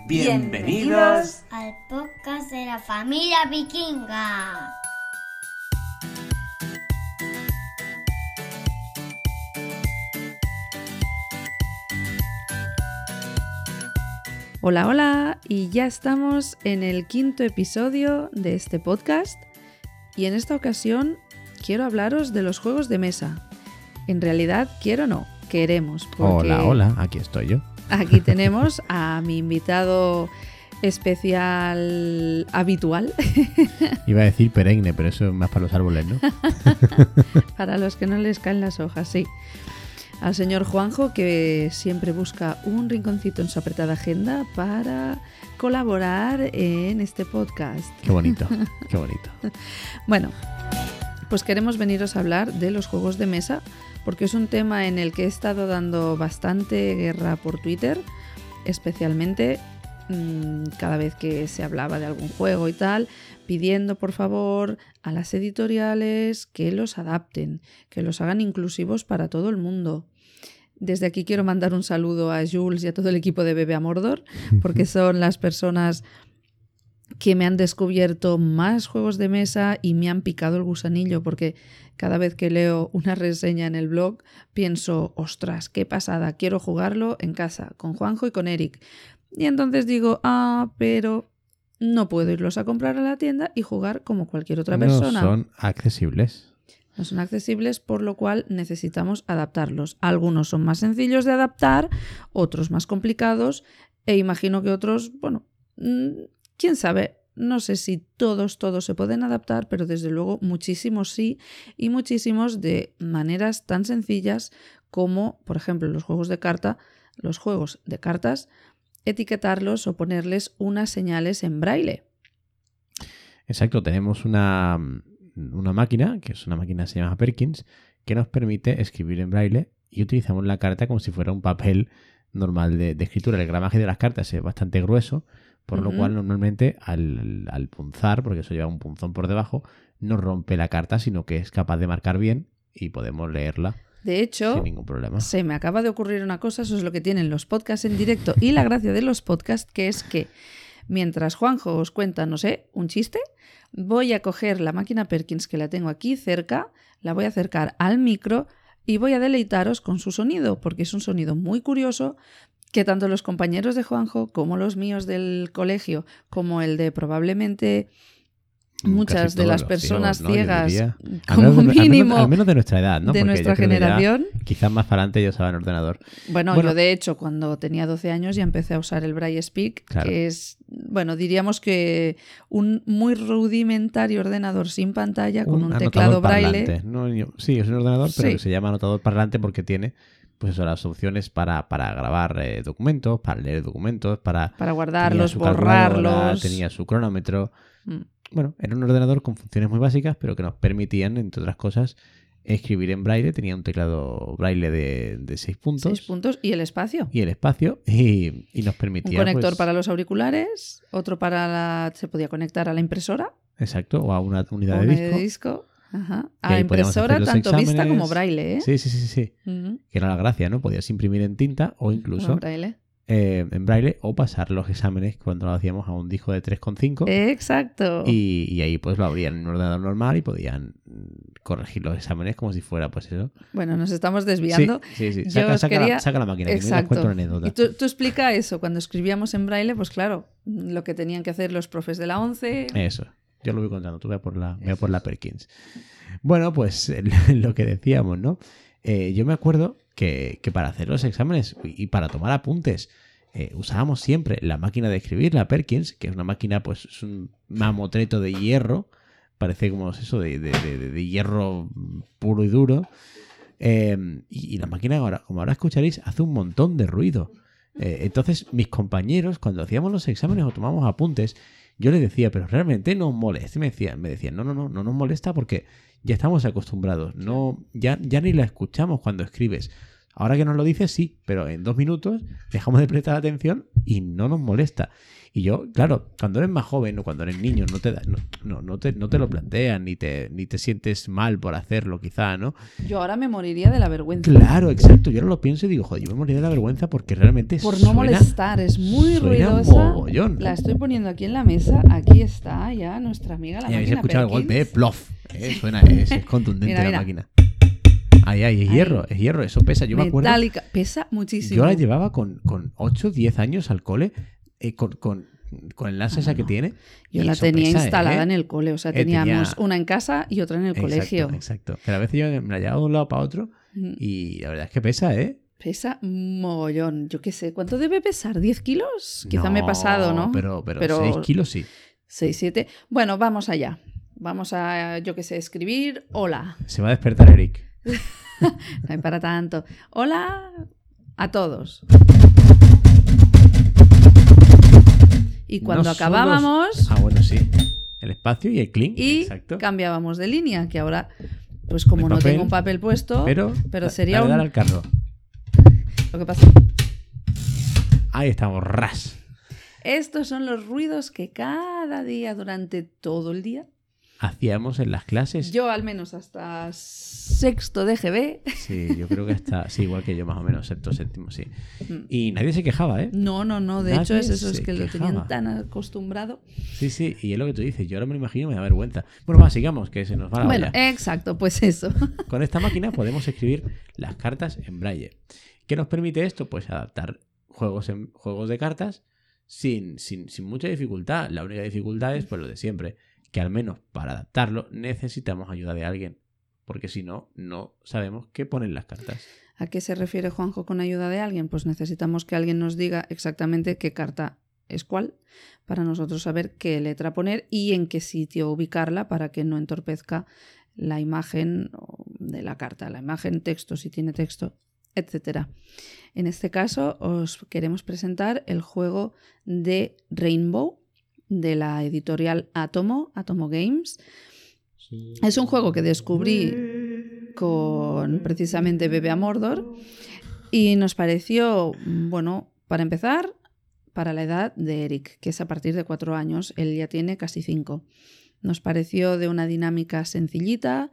Bienvenidos al podcast de la familia vikinga. Hola, hola, y ya estamos en el quinto episodio de este podcast y en esta ocasión quiero hablaros de los juegos de mesa. En realidad, quiero no, queremos. porque Hola, hola, aquí estoy yo. Aquí tenemos a mi invitado especial habitual, Iba a decir perenne, pero eso es más para los árboles, ¿no? para los que no les caen las hojas, sí. Al señor Juanjo, que siempre busca un rinconcito en su apretada agenda para colaborar en este podcast. Qué bonito, qué bonito. Bueno, pues queremos veniros a hablar de los juegos de mesa, porque es un tema en el que he estado dando bastante guerra por Twitter, especialmente mm, cada vez que se hablaba de algún juego y tal, pidiendo por favor a las editoriales que los adapten, que los hagan inclusivos para todo el mundo. Desde aquí quiero mandar un saludo a Jules y a todo el equipo de Bebe a Mordor, porque son las personas que me han descubierto más juegos de mesa y me han picado el gusanillo, porque cada vez que leo una reseña en el blog pienso, ostras, qué pasada, quiero jugarlo en casa, con Juanjo y con Eric. Y entonces digo, ah, pero no puedo irlos a comprar a la tienda y jugar como cualquier otra No persona. son accesibles. No son accesibles, por lo cual necesitamos adaptarlos. Algunos son más sencillos de adaptar, otros más complicados, e imagino que otros, bueno, mm, quién sabe. No sé si todos, todos se pueden adaptar, pero desde luego muchísimos sí, y muchísimos de maneras tan sencillas como, por ejemplo, los juegos de carta, los juegos de cartas, etiquetarlos o ponerles unas señales en braille. Exacto, tenemos una, una máquina, que es una máquina que se llama Perkins, que nos permite escribir en braille y utilizamos la carta como si fuera un papel normal de, de escritura. El gramaje de las cartas es bastante grueso, por lo cual normalmente al, al punzar, porque eso lleva un punzón por debajo, no rompe la carta, sino que es capaz de marcar bien y podemos leerla De hecho, sin ningún problema. Se me acaba de ocurrir una cosa, eso es lo que tienen los podcasts en directo y la gracia de los podcasts, que es que mientras Juanjo os cuenta, no sé, un chiste, voy a coger la máquina Perkins que la tengo aquí cerca, la voy a acercar al micro y voy a deleitaros con su sonido, porque es un sonido muy curioso que tanto los compañeros de Juanjo como los míos del colegio, como el de probablemente muchas Casi de las los personas ciegas. Al como al menos- mínimo, Al menos, de nuestra edad, ¿no? de Porque nuestra generación. quizás más para adelante yo saben ordenador. Bueno, Bueno. yo de hecho cuando tenía 12 años ya empecé a usar el Braille Speak, Claro. que es, bueno, diríamos que un muy rudimentario ordenador sin pantalla con un, teclado braille. No, sí, es un ordenador, pero Sí. que se llama anotador parlante porque tiene pues eso, las opciones para, para grabar eh, documentos, para leer documentos, para... Para guardarlos, borrarlos. Tenía su cronómetro. Mm. Bueno, era un ordenador con funciones muy básicas, pero que nos permitían, entre otras cosas, escribir en braille. Tenía un teclado braille de, de seis puntos. Seis puntos y el espacio. Y el espacio, y, y nos Un permitía... conector pues, para los auriculares, otro para la... se podía conectar a la impresora, Exacto, o a una unidad de disco. de disco. Ajá. A impresora tanto vista como braille, ¿eh? Sí, sí, sí, sí. Que era la gracia, ¿no? Podías imprimir en tinta o incluso braille. eh, en braille o pasar los exámenes cuando lo hacíamos a un disco de 3,5 Exacto. y, y ahí pues lo abrían en un ordenador normal y podían mm, corregir los exámenes como si fuera pues eso. Bueno, nos estamos desviando. sí, sí. Saca, os saca quería- la, saca la máquina, Exacto. anécdota. Y tú, tú explica eso, cuando escribíamos en braille, pues claro, lo que tenían que hacer los profes de la 11. Eso, yo lo voy contando, tú ve por la, ve por la Perkins. Bueno, pues lo que decíamos, ¿no? Eh, yo me acuerdo que, que para hacer los exámenes y para tomar apuntes eh, usábamos siempre la máquina de escribir, la Perkins, que es una máquina, pues es un mamotreto de hierro, parece como es eso, de, de- de- de hierro puro y duro. Eh, y, y la máquina, ahora, como ahora escucharéis, hace un montón de ruido. Eh, entonces, mis compañeros, cuando hacíamos los exámenes o tomamos apuntes, yo les decía, pero realmente no molesta. Me decían, me decían, no, no, no, no nos molesta porque ya estamos acostumbrados. No, ya, ya ni la escuchamos cuando escribes. Ahora que nos lo dices, sí, pero en dos minutos dejamos de prestar atención y no nos molesta. Y yo, claro, cuando eres más joven o cuando eres niño, no te, da- no, no, no te, no te lo plantean ni te, ni te sientes mal por hacerlo, quizá, ¿no? Yo ahora me moriría de la vergüenza. Claro, exacto. Yo ahora lo pienso y digo, joder, yo me moriría de la vergüenza porque realmente Por no suena- molestar, es muy ruidosa. mogollón. La estoy poniendo aquí en la mesa. Aquí está ya nuestra amiga la Y habéis máquina escuchado el golpe, ¿eh? plof. Eh, suena, es, es contundente Mira, la máquina. Ahí, ahí, es hierro, es hierro, eso pesa. Yo me acuerdo. Pesa muchísimo. Yo la llevaba con, con 8, 10 años al cole, eh, con, con, con el NASA esa que tiene. Yo y la tenía instalada ¿eh? en el cole. O sea, Eh, tenía- teníamos una en casa y otra en el Exacto, colegio. Exacto. Que a veces yo me la llevaba de un lado para otro Mm. y la verdad es que pesa, ¿eh? Pesa mogollón. Yo qué sé. ¿Cuánto debe pesar? ¿10 kilos? Quizá me he pasado, ¿no? Pero, pero, Pero- 6 kilos sí. 6, 7. Bueno, vamos allá. Vamos a, yo qué sé, escribir hola. Se va a despertar Eric. No hay para tanto. Hola a todos. Cuando No acabábamos Ah, bueno, sí. El espacio y el clean. y Exacto. cambiábamos de línea, que ahora, pues como no papel, tengo un papel puesto, Pero, pero sería un- al carro. lo que pasa. Ahí estamos, ras. Estos son los ruidos que cada día durante todo el día, Hacíamos en las clases. yo al menos hasta sexto de GB, Sí, yo creo que está. Sí, igual que yo, más o menos, sexto, séptimo, sí. Y nadie se quejaba, ¿eh? no, no, no, de Nadie hecho es eso, es que lo quejaba. tenían tan acostumbrado. Sí, sí, y es lo que tú dices. Yo ahora me lo imagino me da vergüenza. Bueno, va, sigamos, que se nos va la Bueno, olla. exacto, pues eso. Con esta máquina podemos escribir las cartas en braille. ¿Qué nos permite esto? Pues adaptar juegos, en, juegos de cartas sin, sin, sin mucha dificultad. La única dificultad es pues lo de siempre, que al menos para adaptarlo necesitamos ayuda de alguien. Porque si no, no sabemos qué ponen las cartas. ¿A qué se refiere Juanjo con ayuda de alguien? Pues necesitamos que alguien nos diga exactamente qué carta es cuál, para nosotros saber qué letra poner y en qué sitio ubicarla para que no entorpezca la imagen de la carta, la imagen, texto, si tiene texto, etc. En este caso os queremos presentar el juego de Rainbow de la editorial Atomo, Atomo Games. Es un juego que descubrí con precisamente Bebe a Mordor y nos pareció, bueno, para empezar, para la edad de Eric, que es a partir de cuatro años, él ya tiene casi cinco. Nos pareció de una dinámica sencillita,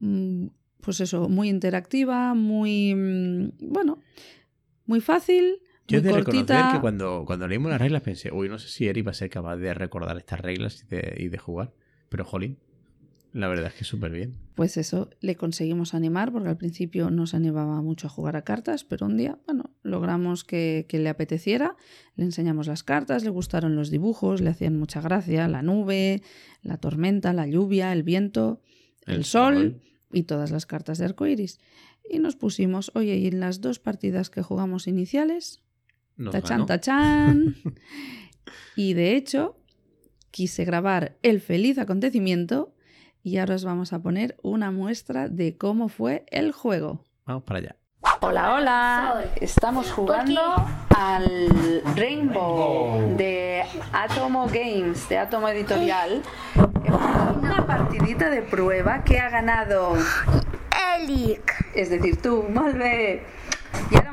mm, pues eso, muy interactiva, muy, mm, bueno, muy fácil, Yo he de reconocer que cuando, cuando leímos las reglas pensé, uy, no sé si Eric va a ser capaz de recordar estas reglas y de, y de jugar. Pero, jolín, la verdad es que súper bien. Pues eso, le conseguimos animar, porque al principio no se animaba mucho a jugar a cartas, pero un día, bueno, logramos que, que le apeteciera, le enseñamos las cartas, le gustaron los dibujos, le hacían mucha gracia, la nube, la tormenta, la lluvia, el viento, el, El sol, sol. y todas las cartas de arcoiris. Y nos pusimos, oye, y en las dos partidas que jugamos iniciales, Nos tachán, ganó. tachán. y de hecho, quise grabar el feliz acontecimiento y ahora os vamos a poner una muestra de cómo fue el juego. Vamos para allá. Hola, hola. Estamos jugando al Rainbow de Atomo Games, de Atomo Editorial. Una partidita de prueba que ha ganado, Eric. es decir, tú, Malve.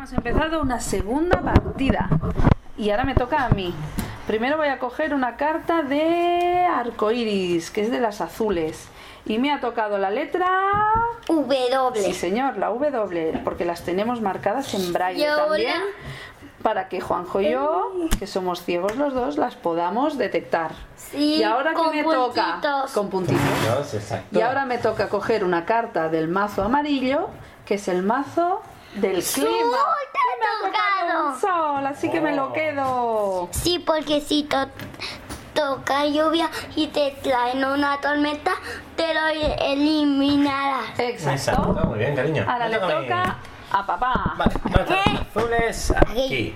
Hemos empezado una segunda partida. Y ahora me toca a mí. Primero voy a coger una carta de arcoiris, que es de las azules. Y me ha tocado la letra W. Sí, señor, la W, porque las tenemos marcadas en braille Yo también, la- para que Juanjo y yo, que somos ciegos los dos, las podamos detectar. Sí, y ahora que me toca puntitos. con puntitos. exacto. Y ahora me toca coger una carta del mazo amarillo, que es el mazo del clima. me sol, así que me lo quedo. Sí, porque si to- toca lluvia y te traen una tormenta, te lo eliminarás. Exacto. muy bien, cariño. Ahora le toca a papá. Vale, ¿dónde están los azules? Aquí.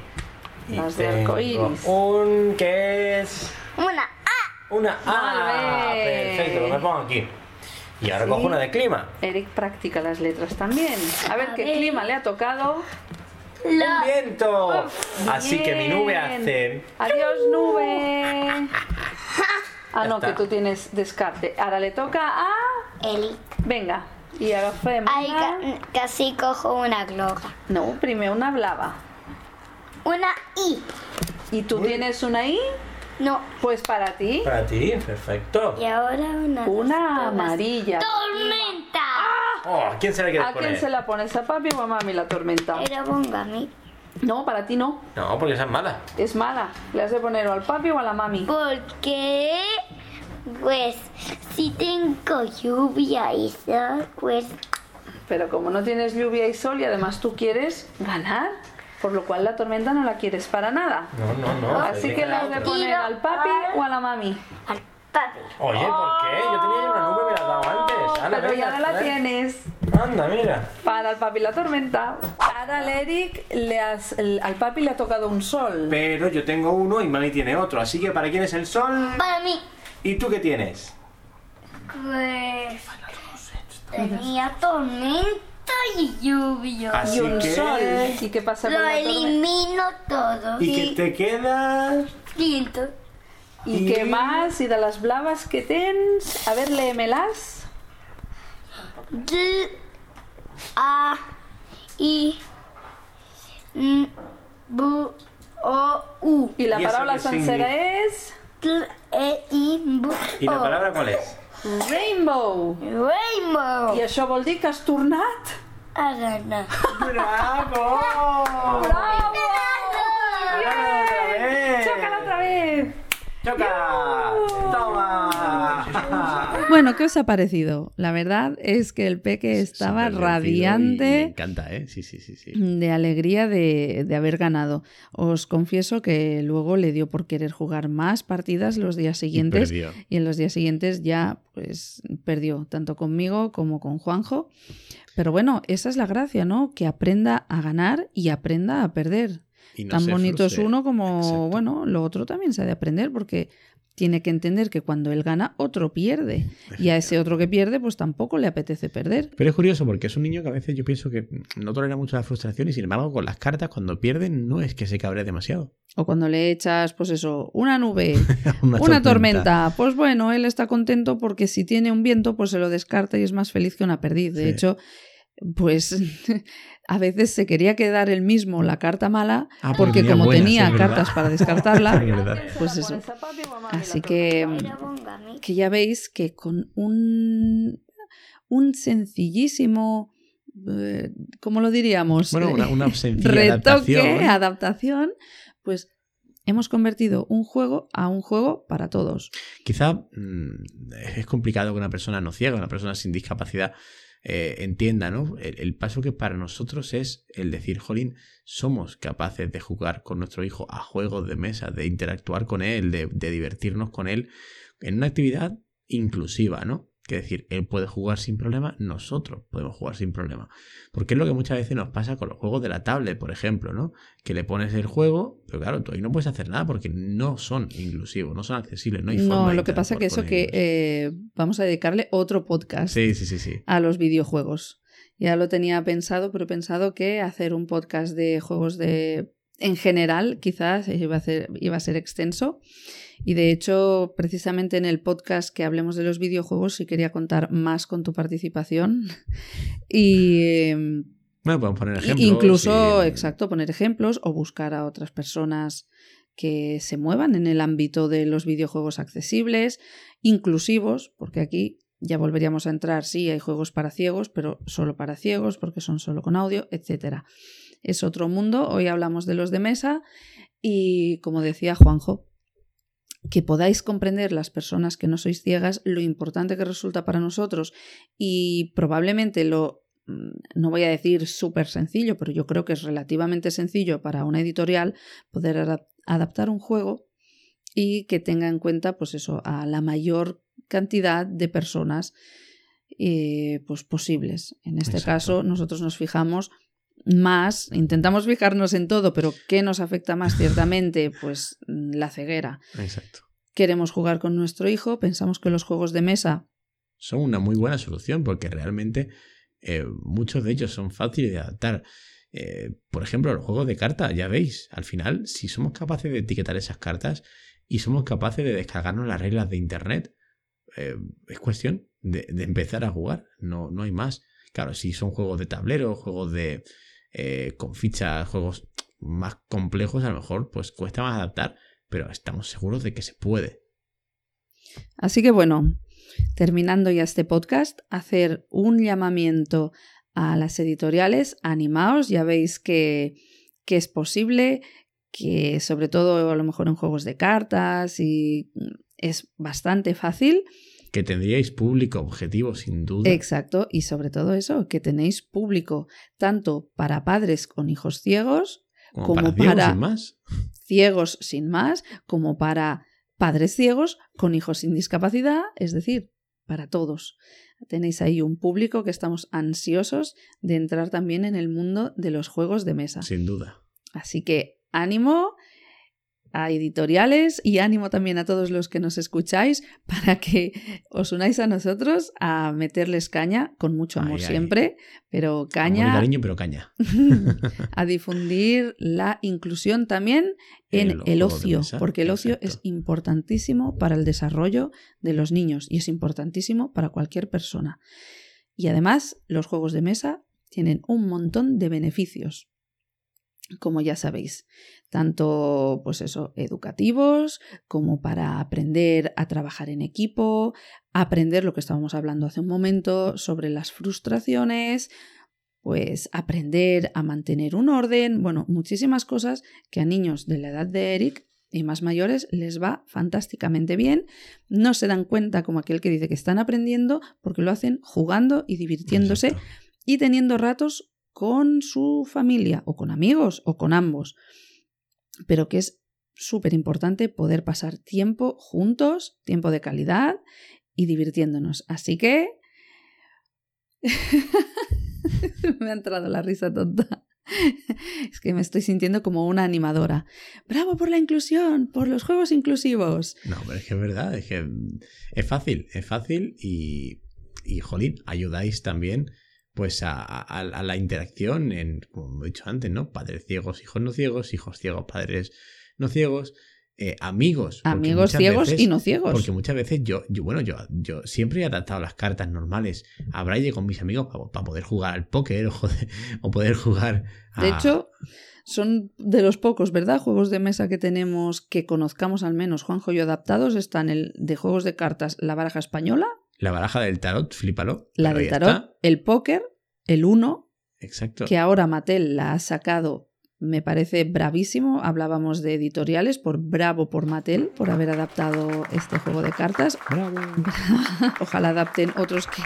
Y Las de tengo arcoíris. Un que es. Una A. Una A. Vale. Perfecto, lo me pongo aquí. Y ahora cojo una de clima. Eric practica las letras también. A ver A qué ver. clima le ha tocado. La ¡Viento! Así que mi nube hace. Adiós, nube. Ah, Ya no, está. que tú tienes descarte. Ahora le toca a. Eric. Venga, agafem Ai, una... que, casi cojo una gloga. No, primer una blava. Una I. ¿Y tú tienes una I? No. Pues para ti. Para ti, perfecto. Y ahora una. Una amarilla. ¡Tormenta! Oh, ¿a quién se la quieres ¿A quién poner? se la pones? ¿A papi o a mami la tormenta? Pero ponga a mí. No, para ti no. No, porque esa es mala. Es mala. ¿Le has de poner o al papi o a la mami? Porque. Pues. Si tengo lluvia y sol, pues. Pero como no tienes lluvia y sol y además tú quieres ganar, por lo cual la tormenta no la quieres para nada. No, no, no. Así que le has de poner al papi o a la mami. Al papi. Oye, ¿por qué? Yo tenía una nube, me la dado antes. Ana, Pero venga, ya no la tienes. Anda, mira. Para el papi la tormenta. Ahora al Eric, le has- el- al papi le ha tocado un sol. Pero yo tengo uno y Mami tiene otro. Así que ¿para quién es el sol? Para mí. ¿Y tú qué tienes? Pues. Tenía tormenta y lluvia. Así Y un que... sol. ¿Y qué pasa Lo con la tormenta? elimino todo. ¿Y qué te queda? Siento. ¿Y qué más? ¿Y de las blavas que tens? A ver, léemelas. D. A. I. N. B. O. U. Y la ¿Y palabra sencera es... T. E. I. B. ¿Y la O. palabra cuál es? Rainbow. Rainbow. I això vol dir que has tornat? A ganar. ¡Bravo! Bravo! otra vez! Chócala otra vez. ¡Choca! Bueno, ¿qué os ha parecido? La verdad es que el peque estaba y Me radiante encanta, ¿eh? Sí, sí, sí. sí. de alegría de, de haber ganado. Os confieso que luego le dio por querer jugar más partidas los días siguientes y en los días siguientes ya pues perdió tanto conmigo como con Juanjo. Pero bueno, esa es la gracia, ¿no? Que aprenda a ganar y aprenda a perder. Y no Tan bonito es uno como, Exacto. bueno, lo otro también se ha de aprender porque tiene que entender que cuando él gana, otro pierde. Y a ese otro que pierde, pues tampoco le apetece perder. Pero es curioso porque es un niño que a veces yo pienso que no tolera mucho la frustración y sin embargo con las cartas cuando pierden no es que se cabre demasiado. O cuando le echas, pues eso, una nube, Una, una tormenta. Pues bueno, él está contento porque si tiene un viento, pues se lo descarta y es más feliz que una perdiz. De Sí. hecho, pues a veces se quería quedar él mismo la carta mala Ah, porque tenía como buenas, tenía verdad. cartas para descartarla, pues eso. Así que, mí. que ya veis que con un, un sencillísimo, eh, ¿cómo lo diríamos? Bueno, una, una sencilla Retoque, adaptación. adaptación, pues hemos convertido un juego a un juego para todos. Quizá mm, es complicado que una persona no ciega, una persona sin discapacidad eh, entienda, ¿no? El, paso que para nosotros es el decir, jolín, somos capaces de jugar con nuestro hijo a juegos de mesa, de interactuar con él, de divertirnos con él en una actividad inclusiva, ¿no? Que decir, él puede jugar sin problema, nosotros podemos jugar sin problema. Porque es lo que muchas veces nos pasa con los juegos de la tablet, por ejemplo, ¿no? Que le pones el juego, pero claro, tú ahí no puedes hacer nada porque no son inclusivos, no son accesibles, no hay forma No, de lo que pasa que eso que eh, vamos a dedicarle otro podcast Sí, sí, sí, sí. a los videojuegos. Ya lo tenía pensado, pero he pensado que hacer un podcast de juegos de en general quizás iba a, ser, iba a ser extenso. Y de hecho, precisamente en el podcast que hablemos de los videojuegos, sí quería contar más con tu participación. y eh, Bueno, podemos poner ejemplos. Incluso, y- exacto, poner ejemplos o buscar a otras personas que se muevan en el ámbito de los videojuegos accesibles, inclusivos, porque aquí ya volveríamos a entrar, sí, hay juegos para ciegos, pero solo para ciegos, porque son solo con audio, etc. Es otro mundo, hoy hablamos de los de mesa y, como decía Juanjo, que podáis comprender las personas que no sois ciegas lo importante que resulta para nosotros y probablemente lo mm, no voy a decir súper sencillo, pero yo creo que es relativamente sencillo para una editorial poder adap- adaptar un juego y que tenga en cuenta, pues eso, a la mayor cantidad de personas eh, pues posibles. En este Exacto. caso, nosotros nos fijamos más, intentamos fijarnos en todo, pero ¿qué nos afecta más ciertamente? Pues mm, la ceguera. Exacto. Queremos jugar con nuestro hijo, pensamos que los juegos de mesa Son una muy buena solución porque realmente eh, muchos de ellos son fáciles de adaptar. Eh, por ejemplo, los juegos de cartas, ya veis, al final, si somos capaces de etiquetar esas cartas y somos capaces de descargarnos las reglas de Internet, eh, es cuestión de, de empezar a jugar. No, no hay más. Claro, si son juegos de tablero, juegos de eh, con fichas, juegos más complejos, a lo mejor pues cuesta más adaptar, pero estamos seguros de que se puede. Así que bueno, terminando ya este podcast, hacer un llamamiento a las editoriales, animaos, ya veis que, que es posible, que sobre todo a lo mejor en juegos de cartas y es bastante fácil. Que tendríais público objetivo, sin duda. Exacto, y sobre todo eso, que tenéis público tanto para padres con hijos ciegos, como, como para, ciegos para- sin más. ciegos sin más, como para padres ciegos con hijos sin discapacidad, es decir, para todos. Tenéis ahí un público que estamos ansiosos de entrar también en el mundo de los juegos de mesa. Sin duda. Así que ánimo a editoriales y ánimo también a todos los que nos escucháis para que os unáis a nosotros a meterles caña, con mucho amor Ay, ay. siempre, pero caña cariño, pero caña. a difundir la inclusión también en el ocio, porque el ocio es importantísimo para el desarrollo de los niños y es importantísimo para cualquier persona. Y además, los juegos de mesa tienen un montón de beneficios, como ya sabéis, tanto pues eso, educativos, como para aprender a trabajar en equipo, aprender lo que estábamos hablando hace un momento sobre las frustraciones, pues aprender a mantener un orden, bueno, muchísimas cosas que a niños de la edad de Eric y más mayores les va fantásticamente bien. No se dan cuenta como aquel que dice que están aprendiendo porque lo hacen jugando y divirtiéndose Exacto. y teniendo ratos con su familia o con amigos o con ambos. Pero que es súper importante poder pasar tiempo juntos, tiempo de calidad y divirtiéndonos. Así que... me ha entrado la risa tonta. Es que me estoy sintiendo como una animadora. ¡Bravo por la inclusión! ¡Por los juegos inclusivos! No, pero es que es verdad, es que es fácil, es fácil y, y jolín, ayudáis también pues a, a- a la interacción en, como he dicho antes, ¿no? Padres ciegos, hijos no ciegos, hijos ciegos, padres no ciegos, eh, amigos. Amigos ciegos veces- y no ciegos. Porque muchas veces yo, yo bueno, yo, yo siempre he adaptado las cartas normales a Braille con mis amigos para, poder jugar al póker o, joder, o poder jugar a... De hecho, son de los pocos, ¿verdad? Juegos de mesa que tenemos que conozcamos al menos, Juanjo y yo adaptados, están el de juegos de cartas, la baraja española, la baraja del tarot, flípalo. la pero de ya tarot, está. el póker, el uno, Exacto. que ahora Mattel la ha sacado, me parece bravísimo. Hablábamos de editoriales, por bravo por Mattel, por haber adaptado este juego de cartas. Bravo. Ojalá adapten otros que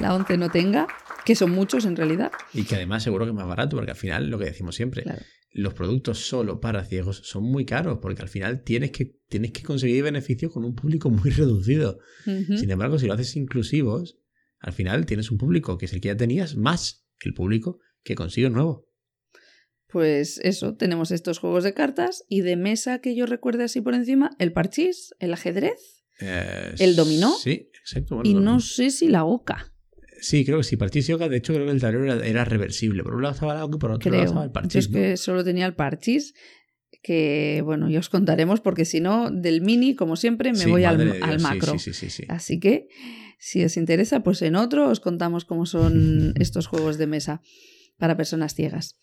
la ONCE no tenga, que son muchos en realidad. Y que además seguro que es más barato, porque al final lo que decimos siempre, Claro. Los productos solo para ciegos son muy caros, porque al final tienes que, tienes que conseguir beneficios con un público muy reducido. Sin embargo, si lo haces inclusivos, al final tienes un público que es el que ya tenías, más el público que consigue nuevo. Pues eso, tenemos estos juegos de cartas y de mesa que yo recuerde así por encima, el parchís, el ajedrez Eh, ¿El dominó? Sí, exacto. bueno, y dominó. no sé si la oca. Sí, creo que sí. Parchís yoga, de hecho, creo que el tablero era, era reversible. Por un lado estaba la oca y por otro lado estaba el Yo parchís. es ¿no? que solo tenía el parchís, que bueno, ya os contaremos porque si no, del mini, como siempre, me Sí, voy al, Dios, al macro. Sí, sí, sí, sí. Así que, si os interesa, pues en otro os contamos cómo son estos juegos de mesa para personas ciegas.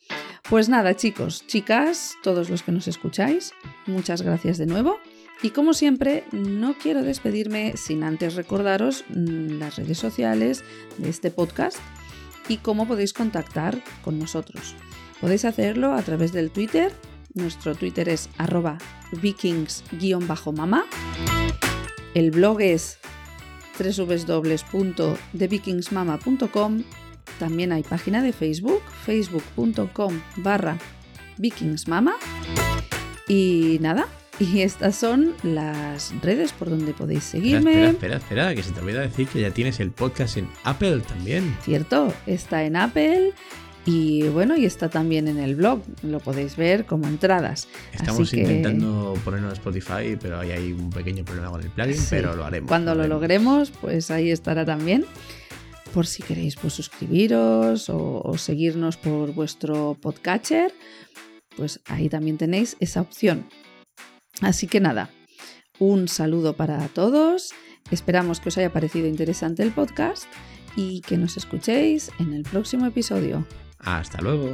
Pues nada, chicos, chicas, todos los que nos escucháis, muchas gracias de nuevo. Y como siempre, no quiero despedirme sin antes recordaros mm, las redes sociales de este podcast y cómo podéis contactar con nosotros. Podéis hacerlo a través del Twitter. Nuestro Twitter es arroba vikings-mama. El blog es www.thevikingsmama.com. También hay página de Facebook, facebook.com barra vikingsmama. Y nada, y estas son las redes por donde podéis seguirme. espera, espera, espera, que se te olvida decir que ya tienes el podcast en Apple también. Cierto, está en Apple y bueno, y está también en el blog. Lo podéis ver como entradas. Estamos que- intentando ponerlo en Spotify, pero ahí hay un pequeño problema con el plugin, Sí, pero lo haremos. Cuando lo haremos. logremos, pues ahí estará también. Por si queréis pues suscribiros o, o seguirnos por vuestro podcatcher, pues ahí también tenéis esa opción. Así que nada, un saludo para todos Esperamos que os haya parecido interesante el podcast y que nos escuchéis en el próximo episodio. Hasta luego.